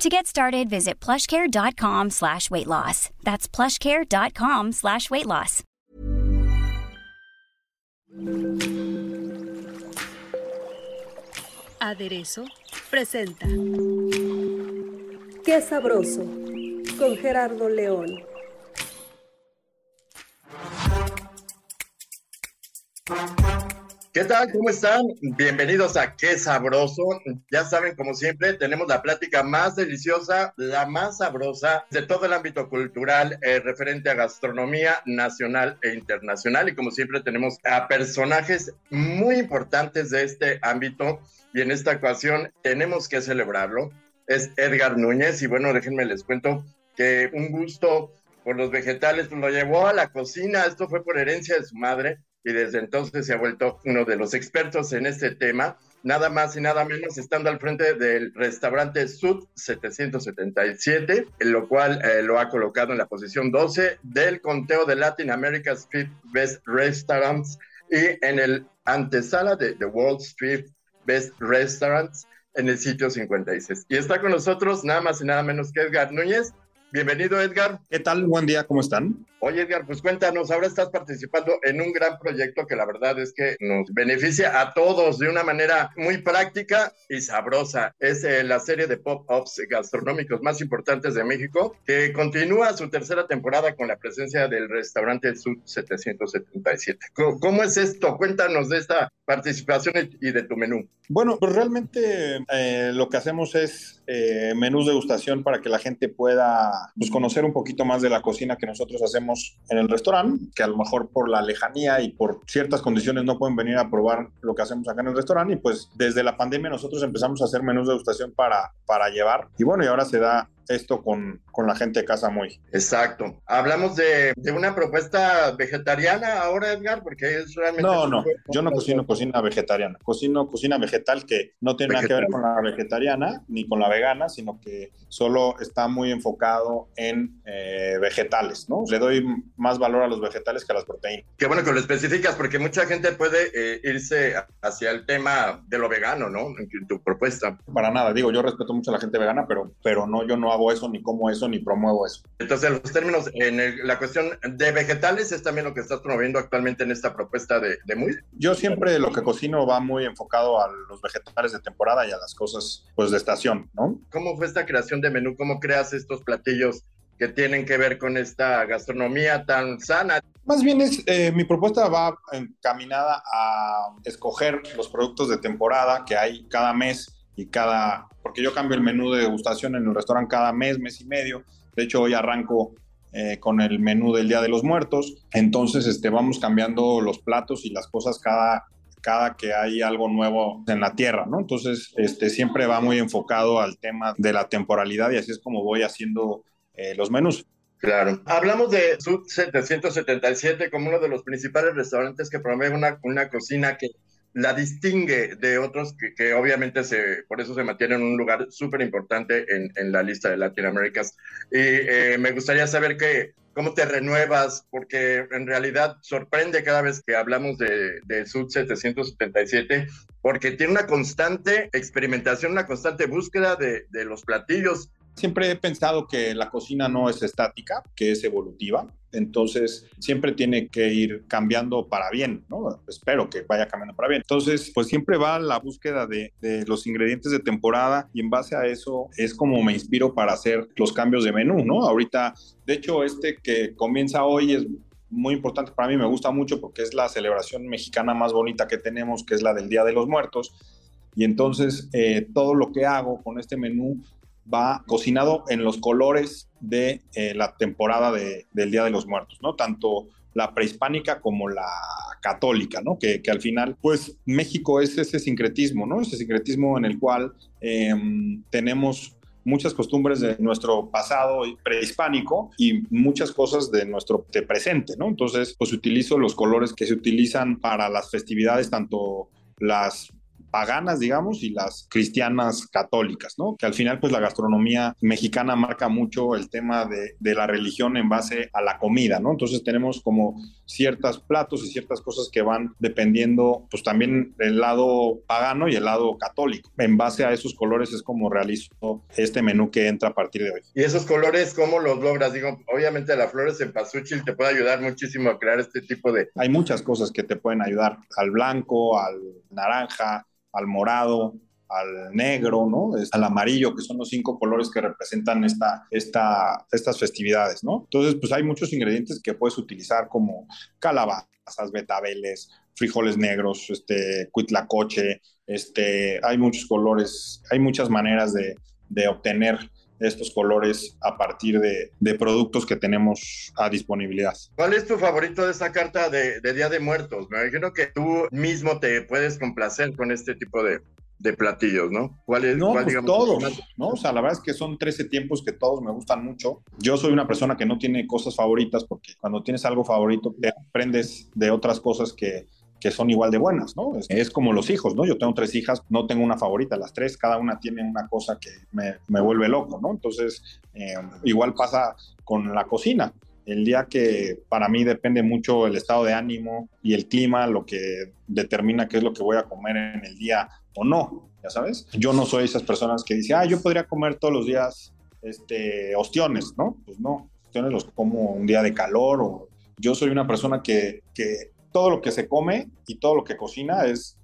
To get started, visit plushcare.com slash weight loss. That's plushcare.com slash weight loss. Aderezo presenta Qué sabroso con Gerardo León. ¿Qué tal? ¿Cómo están? Bienvenidos a Qué Sabroso. Ya saben, como siempre, tenemos la plática más deliciosa, la más sabrosa de todo el ámbito cultural eh, referente a gastronomía nacional e internacional. Y como siempre, tenemos a personajes muy importantes de este ámbito. Y en esta ocasión tenemos que celebrarlo. Es Edgar Núñez. Y bueno, déjenme les cuento que un gusto por los vegetales pues, lo llevó a la cocina. Esto fue por herencia de su madre y desde entonces se ha vuelto uno de los expertos en este tema, nada más y nada menos estando al frente del restaurante Sud 777, en lo cual eh, lo ha colocado en la posición 12 del conteo de Latin America's Street Best Restaurants y en el antesala de The Wall Street Best Restaurants en el sitio 56. Y está con nosotros nada más y nada menos que Edgar Núñez. Bienvenido, Edgar. ¿Qué tal? Buen día, ¿cómo están? Oye, Edgar, pues cuéntanos, ahora estás participando en un gran proyecto que la verdad es que nos beneficia a todos de una manera muy práctica y sabrosa. Es eh, la serie de pop-ups gastronómicos más importantes de México, que continúa su tercera temporada con la presencia del restaurante Sud 777. ¿Cómo, cómo es esto? Cuéntanos de esta participación y de tu menú. Bueno, pues realmente eh, lo que hacemos es eh, menús de degustación para que la gente pueda pues, conocer un poquito más de la cocina que nosotros hacemos en el restaurante, que a lo mejor por la lejanía y por ciertas condiciones no pueden venir a probar lo que hacemos acá en el restaurante. Y pues desde la pandemia nosotros empezamos a hacer menús de degustación para, para llevar. Y bueno, y ahora se da esto con, con la gente de Casa Muy. Exacto. Hablamos de, de, una propuesta vegetariana ahora, Edgar, porque es realmente... No, no, yo no cocino cocina vegetariana, cocino cocina vegetal que no tiene vegetal. nada que ver con la vegetariana ni con la vegana, sino que solo está muy enfocado en eh, vegetales, ¿no? Le doy más valor a los vegetales que a las proteínas. Qué bueno que lo especificas, porque mucha gente puede eh, irse hacia el tema de lo vegano, ¿no? En tu propuesta. Para nada, digo, yo respeto mucho a la gente vegana, pero, pero no, yo no hago eso, ni como eso, ni promuevo eso. Entonces, los términos, en el, la cuestión de vegetales es también lo que estás promoviendo actualmente en esta propuesta de, de Muy. Yo siempre lo que cocino va muy enfocado a los vegetales de temporada y a las cosas, pues, de estación, ¿no? ¿Cómo fue esta creación de menú? ¿Cómo creas estos platillos que tienen que ver con esta gastronomía tan sana? Más bien es, eh, mi propuesta va encaminada a escoger los productos de temporada que hay cada mes y cada, porque yo cambio el menú de degustación en el restaurante cada mes, mes y medio. De hecho, hoy arranco eh, con el menú del Día de los Muertos. Entonces, este, vamos cambiando los platos y las cosas cada, cada que hay algo nuevo en la tierra, ¿no? Entonces, este, siempre va muy enfocado al tema de la temporalidad y así es como voy haciendo eh, los menús. Claro. Hablamos de Sud 777 como uno de los principales restaurantes que promueve una, una cocina que la distingue de otros que, obviamente se, por eso se mantiene en un lugar súper importante en, en, la lista de Latinoaméricas. Y eh, me gustaría saber que, cómo te renuevas, porque en realidad sorprende cada vez que hablamos de, de Sud 777, porque tiene una constante experimentación, una constante búsqueda de, de los platillos Siempre he pensado que la cocina no es estática, que es evolutiva. Entonces, siempre tiene que ir cambiando para bien, ¿no? Espero que vaya cambiando para bien. Entonces, pues siempre va la búsqueda de, de, los ingredientes de temporada y en base a eso es como me inspiro para hacer los cambios de menú, ¿no? Ahorita, de hecho, este que comienza hoy es muy importante para mí, me gusta mucho porque es la celebración mexicana más bonita que tenemos, que es la del Día de los Muertos. Y entonces, eh, todo lo que hago con este menú va cocinado en los colores de eh, la temporada de, del Día de los Muertos, ¿no? Tanto la prehispánica como la católica, ¿no? Que, que, al final, pues México es ese sincretismo, ¿no? Ese sincretismo en el cual eh, tenemos muchas costumbres de nuestro pasado prehispánico y muchas cosas de nuestro presente, ¿no? Entonces, pues utilizo los colores que se utilizan para las festividades, tanto las paganas, digamos, y las cristianas católicas, ¿no? Que al final, pues la gastronomía mexicana marca mucho el tema de, de, la religión en base a la comida, ¿no? Entonces tenemos como ciertos platos y ciertas cosas que van dependiendo, pues también el lado pagano y el lado católico. En base a esos colores es como realizo este menú que entra a partir de hoy. ¿Y esos colores cómo los logras? Digo, obviamente la flores en pasuchil te puede ayudar muchísimo a crear este tipo de... Hay muchas cosas que te pueden ayudar, al blanco, al naranja, al morado, al negro, ¿no? Al amarillo, que son los cinco colores que representan esta, esta, estas festividades, ¿no? Entonces, pues hay muchos ingredientes que puedes utilizar como calabazas, betabeles, frijoles negros, este, cuitlacoche, este, hay muchos colores, hay muchas maneras de, de obtener estos colores a partir de, de, productos que tenemos a disponibilidad. ¿Cuál es tu favorito de esta carta de, de, Día de Muertos? Me imagino que tú mismo te puedes complacer con este tipo de, de platillos, ¿no? ¿Cuál es? No, cuál, pues digamos, todos, ¿no? O sea, la verdad es que son 13 tiempos que todos me gustan mucho. Yo soy una persona que no tiene cosas favoritas porque cuando tienes algo favorito te aprendes de otras cosas que que son igual de buenas, ¿no? Es, como los hijos, ¿no? Yo tengo tres hijas, no tengo una favorita, las tres, cada una tiene una cosa que me, vuelve loco, ¿no? Entonces, eh, igual pasa con la cocina. El día que para mí depende mucho el estado de ánimo y el clima, lo que determina qué es lo que voy a comer en el día o no, ya sabes. Yo no soy esas personas que dicen, ah, yo podría comer todos los días este, ostiones, ¿no? Pues no, ostiones los como un día de calor o yo soy una persona que todo lo que se come y todo lo que cocina es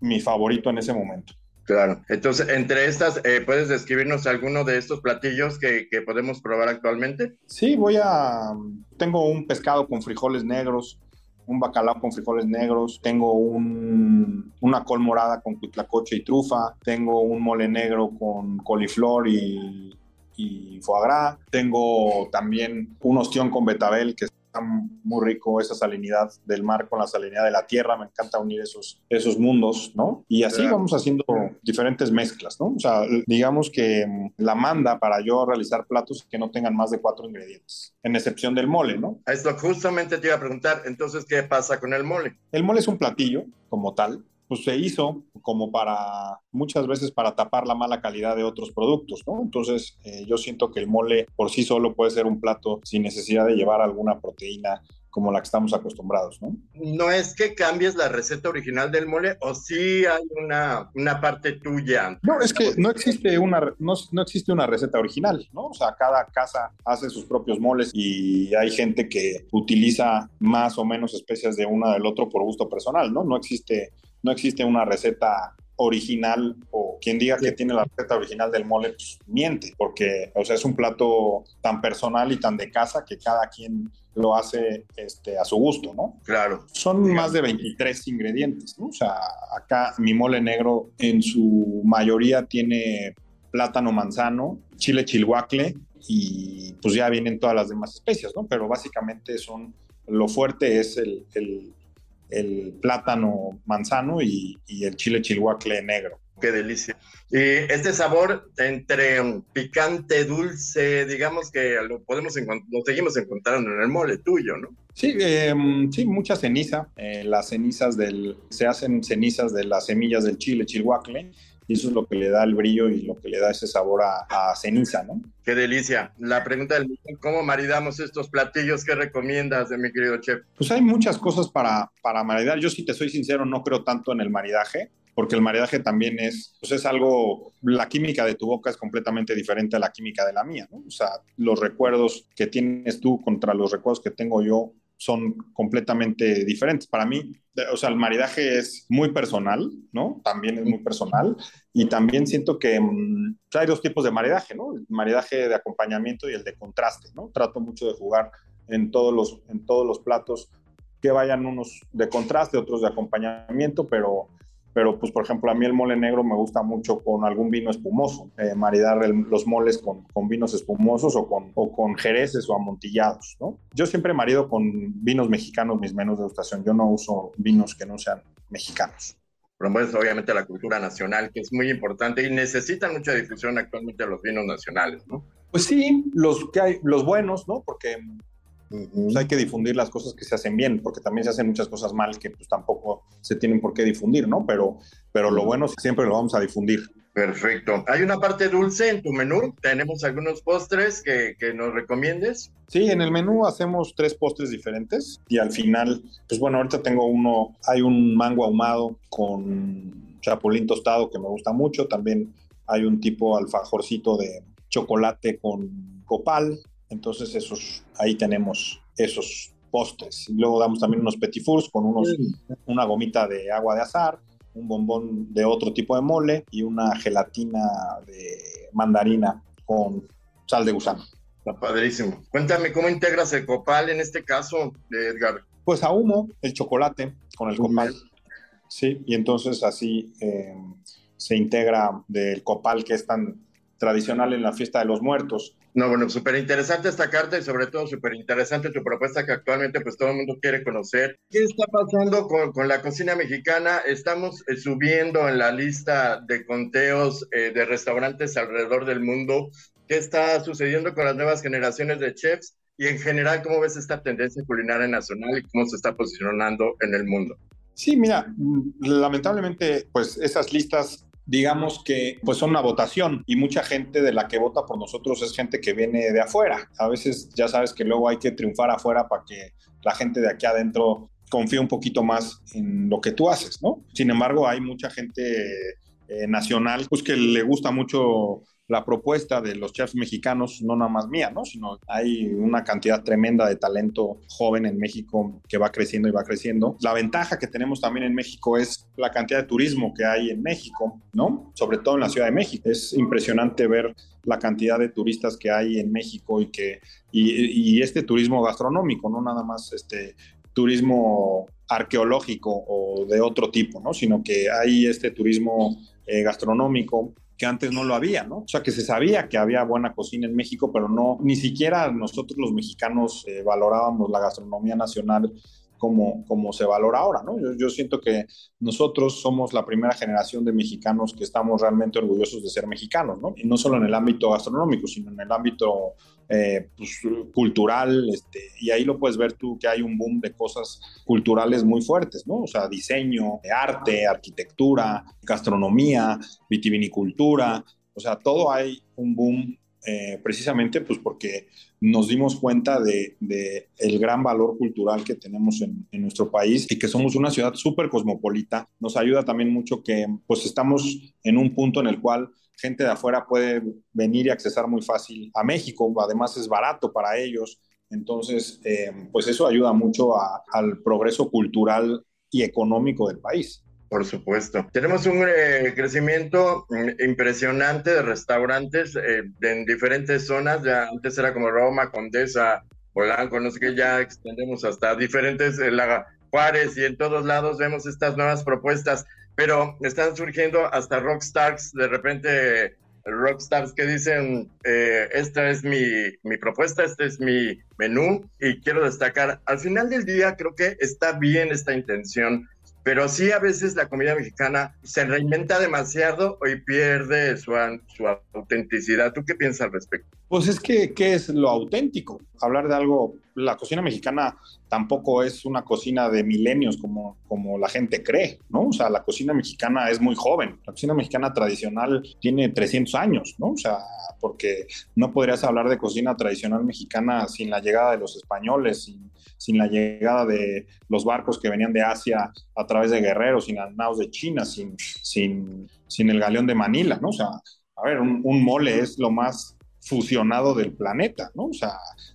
mi favorito en ese momento. Claro. Entonces, entre estas, eh, ¿puedes describirnos alguno de estos platillos que, que, podemos probar actualmente? Sí, voy a... Tengo un pescado con frijoles negros, un bacalao con frijoles negros, tengo un, una col morada con cuitlacoche y trufa, tengo un mole negro con coliflor y, y foie gras, tengo también un ostión con betabel que muy rico esa salinidad del mar con la salinidad de la tierra, me encanta unir esos, esos mundos, ¿no? Y así vamos haciendo diferentes mezclas, ¿no? O sea, digamos que mm, la manda para yo realizar platos que no tengan más de cuatro ingredientes, en excepción del mole, ¿no? Esto justamente te iba a preguntar, entonces, ¿qué pasa con el mole? El mole es un platillo como tal, pues se hizo como para muchas veces para tapar la mala calidad de otros productos, ¿no? Entonces eh, yo siento que el mole por sí solo puede ser un plato sin necesidad de llevar alguna proteína como la que estamos acostumbrados, ¿no? No es que cambies la receta original del mole o sí hay una, una parte tuya. No, es que no existe una no, no, existe una receta original, ¿no? O sea, cada casa hace sus propios moles y hay gente que utiliza más o menos especias de una del otro por gusto personal, ¿no? No existe no existe una receta original o quien diga que tiene la receta original del mole, pues miente, porque o sea, es un plato tan personal y tan de casa que cada quien lo hace este, a su gusto, ¿no? Claro. Son más de 23 ingredientes, ¿no? O sea, acá mi mole negro en su mayoría tiene plátano manzano, chile chilhuacle y pues ya vienen todas las demás especias, ¿no? Pero básicamente son, lo fuerte es el, el el plátano manzano y, y el chile chilhuacle negro. Qué delicia. Y este sabor entre picante, dulce, digamos que lo podemos lo seguimos encontrando en el mole tuyo, ¿no? Sí, eh, sí, mucha ceniza. Eh, las cenizas del, se hacen cenizas de las semillas del chile chilhuacle y eso es lo que le da el brillo y lo que le da ese sabor a, a ceniza, ¿no? Qué delicia. La pregunta del ¿cómo maridamos estos platillos? ¿Qué recomiendas, de mi querido chef? Pues hay muchas cosas para, para maridar. Yo, si te soy sincero, no creo tanto en el maridaje porque el maridaje también es, pues es algo, la química de tu boca es completamente diferente a la química de la mía, ¿no? O sea, los recuerdos que tienes tú contra los recuerdos que tengo yo son completamente diferentes. Para mí, o sea, el maridaje es muy personal, ¿no? También es muy personal. Y también siento que mm, hay dos tipos de maridaje, ¿no? El maridaje de acompañamiento y el de contraste, ¿no? Trato mucho de jugar en todos los, en todos los platos que vayan unos de contraste, otros de acompañamiento, pero pero pues por ejemplo a mí el mole negro me gusta mucho con algún vino espumoso, eh, maridar los moles con, con, vinos espumosos o con, o con jereces o amontillados, ¿no? Yo siempre marido con vinos mexicanos mis menús de degustación, yo no uso vinos que no sean mexicanos. promueves obviamente la cultura nacional, que es muy importante y necesitan mucha difusión actualmente los vinos nacionales, ¿no? Pues sí, los que hay, los buenos, ¿no? Porque pues, hay que difundir las cosas que se hacen bien, porque también se hacen muchas cosas mal que pues tampoco se tienen por qué difundir, ¿no? Pero, pero lo bueno siempre lo vamos a difundir. Perfecto. ¿Hay una parte dulce en tu menú? ¿Tenemos algunos postres que, que, nos recomiendes? Sí, en el menú hacemos tres postres diferentes y al final, pues bueno, ahorita tengo uno, hay un mango ahumado con chapulín tostado que me gusta mucho, también hay un tipo alfajorcito de chocolate con copal, entonces esos, ahí tenemos esos postres. Y luego damos también unos petit fours con unos, una gomita de agua de azar, un bombón de otro tipo de mole y una gelatina de mandarina con sal de gusano. Está padrísimo. Cuéntame, ¿cómo integras el copal en este caso, Edgar? Pues ahumo el chocolate con el copal. Sí, y entonces así eh, se integra del copal que es tan tradicional en la fiesta de los muertos. No, bueno, súper interesante esta carta y sobre todo súper interesante tu propuesta que actualmente pues todo el mundo quiere conocer. ¿Qué está pasando con, con la cocina mexicana? Estamos eh, subiendo en la lista de conteos eh, de restaurantes alrededor del mundo. ¿Qué está sucediendo con las nuevas generaciones de chefs? Y en general, ¿cómo ves esta tendencia culinaria nacional y cómo se está posicionando en el mundo? Sí, mira, mm, lamentablemente, pues esas listas digamos que pues son una votación y mucha gente de la que vota por nosotros es gente que viene de afuera. A veces ya sabes que luego hay que triunfar afuera para que la gente de aquí adentro confíe un poquito más en lo que tú haces, ¿no? Sin embargo, hay mucha gente eh, nacional pues que le gusta mucho la propuesta de los chefs mexicanos, no nada más mía, ¿no? Sino hay una cantidad tremenda de talento joven en México que va creciendo y va creciendo. La ventaja que tenemos también en México es la cantidad de turismo que hay en México, ¿no? Sobre todo en la Ciudad de México. Es impresionante ver la cantidad de turistas que hay en México y que y, este turismo gastronómico, no nada más este turismo arqueológico o de otro tipo, ¿no? Sino que hay este turismo eh, gastronómico que antes no lo había, ¿no? O sea, que se sabía que había buena cocina en México, pero no, ni siquiera nosotros los mexicanos eh, valorábamos la gastronomía nacional como, como se valora ahora, ¿no? Yo, yo, siento que nosotros somos la primera generación de mexicanos que estamos realmente orgullosos de ser mexicanos, ¿no? Y no solo en el ámbito gastronómico, sino en el ámbito eh, pues, cultural, este, y ahí lo puedes ver tú que hay un boom de cosas culturales muy fuertes, ¿no? O sea, diseño, arte, arquitectura, gastronomía, vitivinicultura, o sea, todo hay un boom eh, precisamente pues porque nos dimos cuenta de, de, el gran valor cultural que tenemos en, en nuestro país y que somos una ciudad súper cosmopolita. Nos ayuda también mucho que pues estamos en un punto en el cual gente de afuera puede venir y accesar muy fácil a México, además es barato para ellos. Entonces, eh, pues eso ayuda mucho a, al progreso cultural y económico del país. Por supuesto. Tenemos un eh, crecimiento mm, impresionante de restaurantes eh, en diferentes zonas. Ya antes era como Roma, Condesa, Polanco, no sé qué, ya extendemos hasta diferentes, eh, y en todos lados vemos estas nuevas propuestas, pero están surgiendo hasta rockstars, de repente rockstars que dicen, eh, esta es mi, mi propuesta, este es mi menú y quiero destacar, al final del día creo que está bien esta intención pero sí a veces la comida mexicana se reinventa demasiado y pierde su, su autenticidad. ¿Tú qué piensas al respecto? Pues es que, ¿qué es lo auténtico? Hablar de algo, la cocina mexicana tampoco es una cocina de milenios como, como la gente cree, ¿no? O sea, la cocina mexicana es muy joven. La cocina mexicana tradicional tiene 300 años, ¿no? O sea, porque no podrías hablar de cocina tradicional mexicana sin la llegada de los españoles, sin, la llegada de los barcos que venían de Asia a través de guerreros, sin las naos de China, sin, sin, el galeón de Manila, ¿no? O sea, a ver, un mole es lo más fusionado del planeta, ¿no? O sea,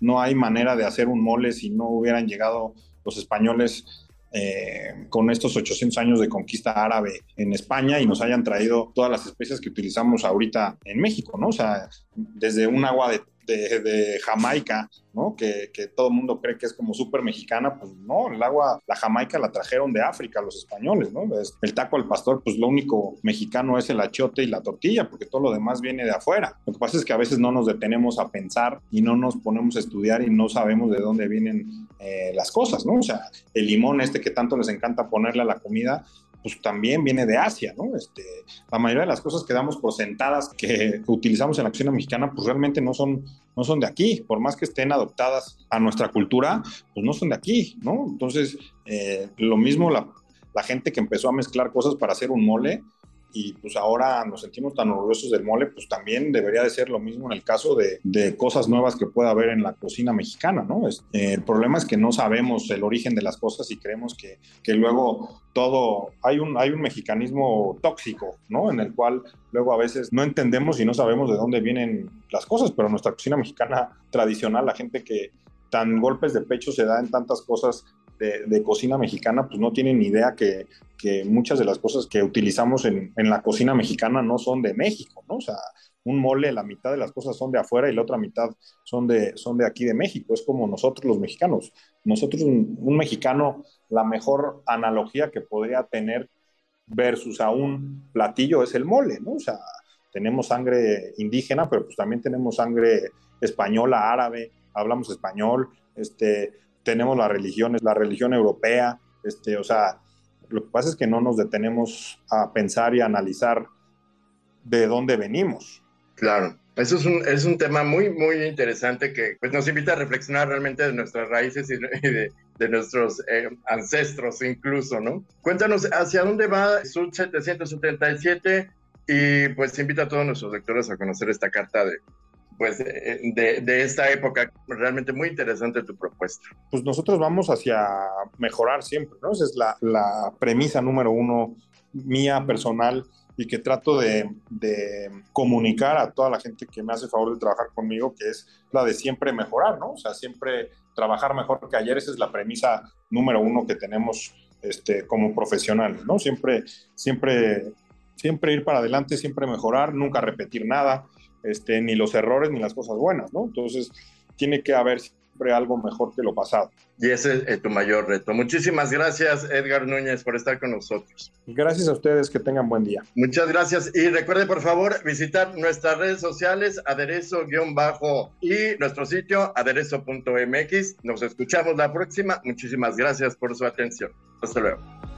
no hay manera de hacer un mole si no hubieran llegado los españoles eh, con estos 800 años de conquista árabe en España y nos hayan traído todas las especies que utilizamos ahorita en México, ¿no? O sea, desde un agua de de, Jamaica, ¿no? Que, que, todo el mundo cree que es como súper mexicana, pues no, el agua, la Jamaica la trajeron de África los españoles, ¿no? El taco al pastor, pues lo único mexicano es el achiote y la tortilla, porque todo lo demás viene de afuera. Lo que pasa es que a veces no nos detenemos a pensar y no nos ponemos a estudiar y no sabemos de dónde vienen eh, las cosas, ¿no? O sea, el limón este que tanto les encanta ponerle a la comida, pues también viene de Asia, ¿no? Este, la mayoría de las cosas que damos por sentadas que utilizamos en la cocina mexicana, pues realmente no son, no son de aquí, por más que estén adoptadas a nuestra cultura, pues no son de aquí, ¿no? Entonces, eh, lo mismo la, la gente que empezó a mezclar cosas para hacer un mole, y pues ahora nos sentimos tan orgullosos del mole, pues también debería de ser lo mismo en el caso de, de cosas nuevas que pueda haber en la cocina mexicana, ¿no? Es, eh, el problema es que no sabemos el origen de las cosas y creemos que, que luego todo, hay un, hay un mexicanismo tóxico, ¿no? En el cual luego a veces no entendemos y no sabemos de dónde vienen las cosas, pero nuestra cocina mexicana tradicional, la gente que tan golpes de pecho se da en tantas cosas de, cocina mexicana, pues no tienen idea que, que, muchas de las cosas que utilizamos en, en, la cocina mexicana no son de México, ¿no? O sea, un mole, la mitad de las cosas son de afuera y la otra mitad son de, son de aquí de México. Es como nosotros los mexicanos. Nosotros, un, un mexicano, la mejor analogía que podría tener versus a un platillo es el mole, ¿no? O sea, tenemos sangre indígena, pero pues también tenemos sangre española, árabe, hablamos español, este, tenemos las religiones, la religión europea, este, o sea, lo que pasa es que no nos detenemos a pensar y a analizar de dónde venimos. Claro, eso es un, es un tema muy, muy interesante que pues, nos invita a reflexionar realmente de nuestras raíces y de, de nuestros eh, ancestros incluso, ¿no? Cuéntanos, ¿hacia dónde va Sud 777? Y pues invita a todos nuestros lectores a conocer esta carta de, pues, eh, de, de, esta época. Realmente muy interesante tu propuesta. Pues nosotros vamos hacia mejorar siempre, ¿no? Esa es la, premisa número uno mía personal y que trato de, de, comunicar a toda la gente que me hace favor de trabajar conmigo, que es la de siempre mejorar, ¿no? O sea, siempre trabajar mejor que ayer. Esa es la premisa número uno que tenemos este, como profesionales, ¿no? Siempre, siempre, siempre ir para adelante, siempre mejorar, nunca repetir nada este, ni los errores ni las cosas buenas, ¿no? Entonces, tiene que haber siempre algo mejor que lo pasado. Y ese es tu mayor reto. Muchísimas gracias, Edgar Núñez, por estar con nosotros. Gracias a ustedes, que tengan buen día. Muchas gracias. Y recuerde, por favor, visitar nuestras redes sociales, aderezo-bajo y nuestro sitio, aderezo.mx. Nos escuchamos la próxima. Muchísimas gracias por su atención. Hasta luego.